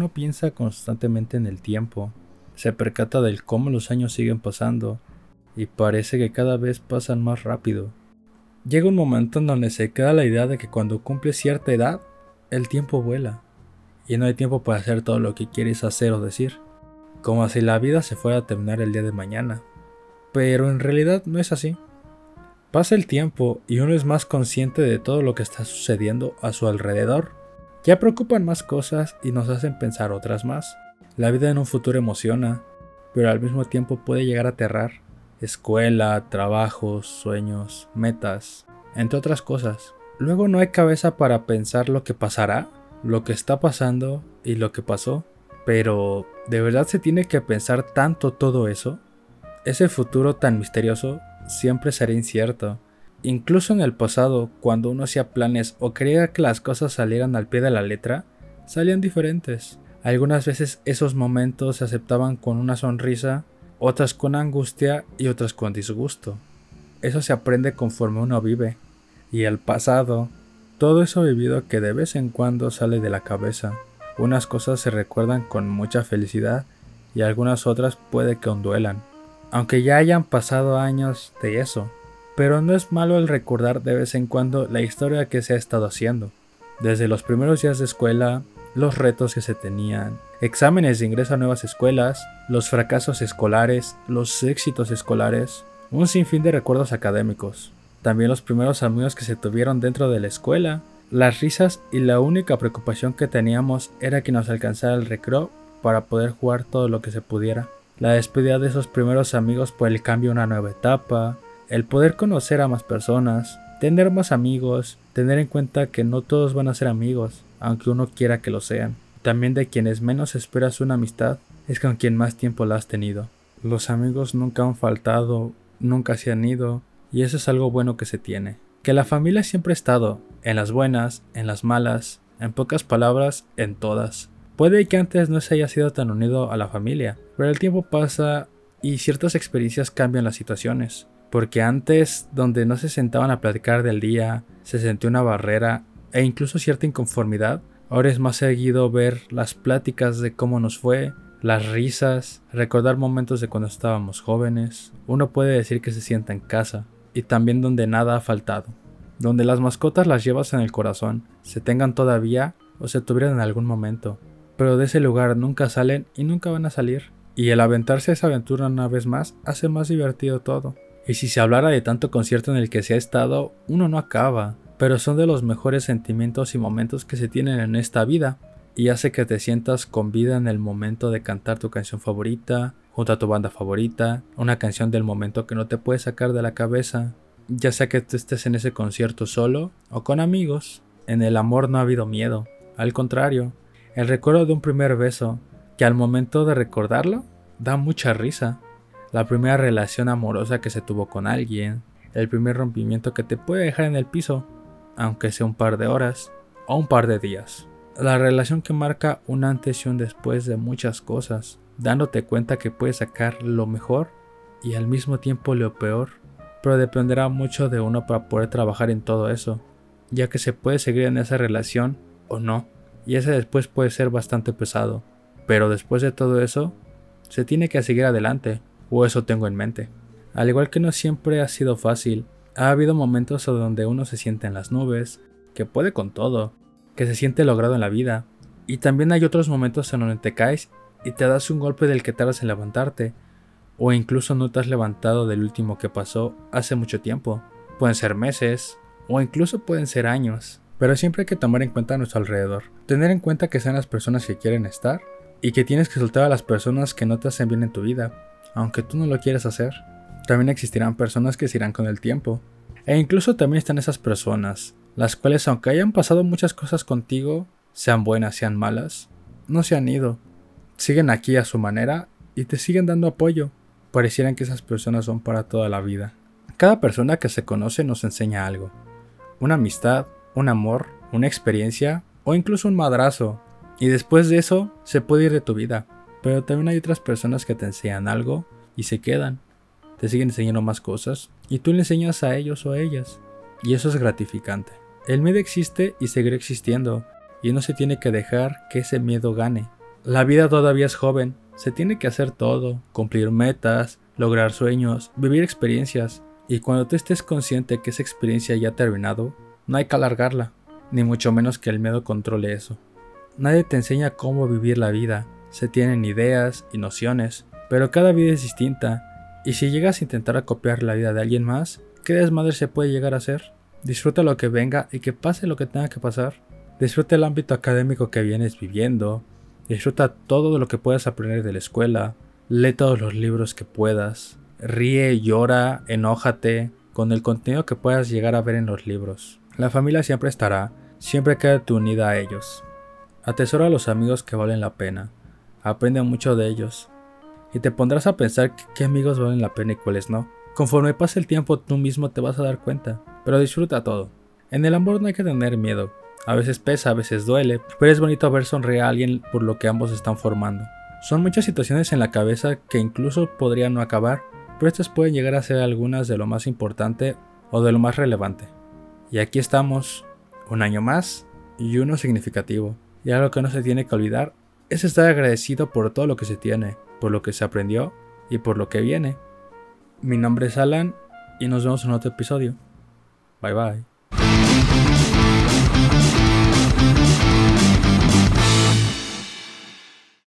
uno piensa constantemente en el tiempo, se percata del cómo los años siguen pasando y parece que cada vez pasan más rápido. Llega un momento en donde se queda la idea de que cuando cumple cierta edad, el tiempo vuela y no hay tiempo para hacer todo lo que quieres hacer o decir, como si la vida se fuera a terminar el día de mañana. Pero en realidad no es así. Pasa el tiempo y uno es más consciente de todo lo que está sucediendo a su alrededor. Ya preocupan más cosas y nos hacen pensar otras más. La vida en un futuro emociona, pero al mismo tiempo puede llegar a aterrar. Escuela, trabajos, sueños, metas, entre otras cosas. Luego no hay cabeza para pensar lo que pasará, lo que está pasando y lo que pasó. Pero, ¿de verdad se tiene que pensar tanto todo eso? Ese futuro tan misterioso siempre será incierto. Incluso en el pasado, cuando uno hacía planes o creía que las cosas salieran al pie de la letra, salían diferentes. Algunas veces esos momentos se aceptaban con una sonrisa, otras con angustia y otras con disgusto. Eso se aprende conforme uno vive. Y el pasado, todo eso vivido que de vez en cuando sale de la cabeza. Unas cosas se recuerdan con mucha felicidad y algunas otras puede que onduelan aunque ya hayan pasado años de eso. Pero no es malo el recordar de vez en cuando la historia que se ha estado haciendo. Desde los primeros días de escuela, los retos que se tenían, exámenes de ingreso a nuevas escuelas, los fracasos escolares, los éxitos escolares, un sinfín de recuerdos académicos. También los primeros amigos que se tuvieron dentro de la escuela, las risas y la única preocupación que teníamos era que nos alcanzara el recreo para poder jugar todo lo que se pudiera la despedida de esos primeros amigos por el cambio a una nueva etapa, el poder conocer a más personas, tener más amigos, tener en cuenta que no todos van a ser amigos, aunque uno quiera que lo sean. También de quienes menos esperas una amistad es con quien más tiempo la has tenido. Los amigos nunca han faltado, nunca se han ido, y eso es algo bueno que se tiene. Que la familia siempre ha estado, en las buenas, en las malas, en pocas palabras, en todas. Puede que antes no se haya sido tan unido a la familia, pero el tiempo pasa y ciertas experiencias cambian las situaciones. Porque antes, donde no se sentaban a platicar del día, se sentía una barrera e incluso cierta inconformidad, ahora es más seguido ver las pláticas de cómo nos fue, las risas, recordar momentos de cuando estábamos jóvenes. Uno puede decir que se sienta en casa y también donde nada ha faltado, donde las mascotas las llevas en el corazón, se tengan todavía o se tuvieran en algún momento, pero de ese lugar nunca salen y nunca van a salir. Y el aventarse a esa aventura una vez más hace más divertido todo. Y si se hablara de tanto concierto en el que se ha estado, uno no acaba, pero son de los mejores sentimientos y momentos que se tienen en esta vida, y hace que te sientas con vida en el momento de cantar tu canción favorita, junto a tu banda favorita, una canción del momento que no te puedes sacar de la cabeza, ya sea que tú estés en ese concierto solo o con amigos. En el amor no ha habido miedo, al contrario, el recuerdo de un primer beso, que al momento de recordarlo, da mucha risa. La primera relación amorosa que se tuvo con alguien, el primer rompimiento que te puede dejar en el piso, aunque sea un par de horas o un par de días. La relación que marca un antes y un después de muchas cosas, dándote cuenta que puedes sacar lo mejor y al mismo tiempo lo peor, pero dependerá mucho de uno para poder trabajar en todo eso, ya que se puede seguir en esa relación o no y ese después puede ser bastante pesado. Pero después de todo eso, se tiene que seguir adelante, o eso tengo en mente. Al igual que no siempre ha sido fácil, ha habido momentos donde uno se siente en las nubes, que puede con todo, que se siente logrado en la vida, y también hay otros momentos en donde te caes y te das un golpe del que tardas en levantarte, o incluso no te has levantado del último que pasó hace mucho tiempo. Pueden ser meses, o incluso pueden ser años. Pero siempre hay que tomar en cuenta a nuestro alrededor. Tener en cuenta que sean las personas que quieren estar y que tienes que soltar a las personas que no te hacen bien en tu vida, aunque tú no lo quieras hacer. También existirán personas que se irán con el tiempo. E incluso también están esas personas, las cuales aunque hayan pasado muchas cosas contigo, sean buenas, sean malas, no se han ido. Siguen aquí a su manera y te siguen dando apoyo. Parecieran que esas personas son para toda la vida. Cada persona que se conoce nos enseña algo. Una amistad, un amor, una experiencia o incluso un madrazo. Y después de eso se puede ir de tu vida. Pero también hay otras personas que te enseñan algo y se quedan. Te siguen enseñando más cosas y tú le enseñas a ellos o a ellas. Y eso es gratificante. El miedo existe y seguirá existiendo y no se tiene que dejar que ese miedo gane. La vida todavía es joven, se tiene que hacer todo, cumplir metas, lograr sueños, vivir experiencias, y cuando tú estés consciente que esa experiencia ya ha terminado, no hay que alargarla, ni mucho menos que el miedo controle eso. Nadie te enseña cómo vivir la vida, se tienen ideas y nociones, pero cada vida es distinta, y si llegas a intentar copiar la vida de alguien más, ¿qué desmadre se puede llegar a hacer? Disfruta lo que venga y que pase lo que tenga que pasar. Disfruta el ámbito académico que vienes viviendo. Disfruta todo lo que puedas aprender de la escuela. Lee todos los libros que puedas. Ríe, llora, enójate con el contenido que puedas llegar a ver en los libros. La familia siempre estará, siempre quédate unida a ellos. Atesora a los amigos que valen la pena. Aprende mucho de ellos. Y te pondrás a pensar qué amigos valen la pena y cuáles no. Conforme pase el tiempo tú mismo te vas a dar cuenta, pero disfruta todo. En el amor no hay que tener miedo. A veces pesa, a veces duele, pero es bonito ver sonreír a alguien por lo que ambos están formando. Son muchas situaciones en la cabeza que incluso podrían no acabar, pero estas pueden llegar a ser algunas de lo más importante o de lo más relevante. Y aquí estamos, un año más y uno significativo. Y algo que no se tiene que olvidar es estar agradecido por todo lo que se tiene, por lo que se aprendió y por lo que viene. Mi nombre es Alan y nos vemos en otro episodio. Bye bye.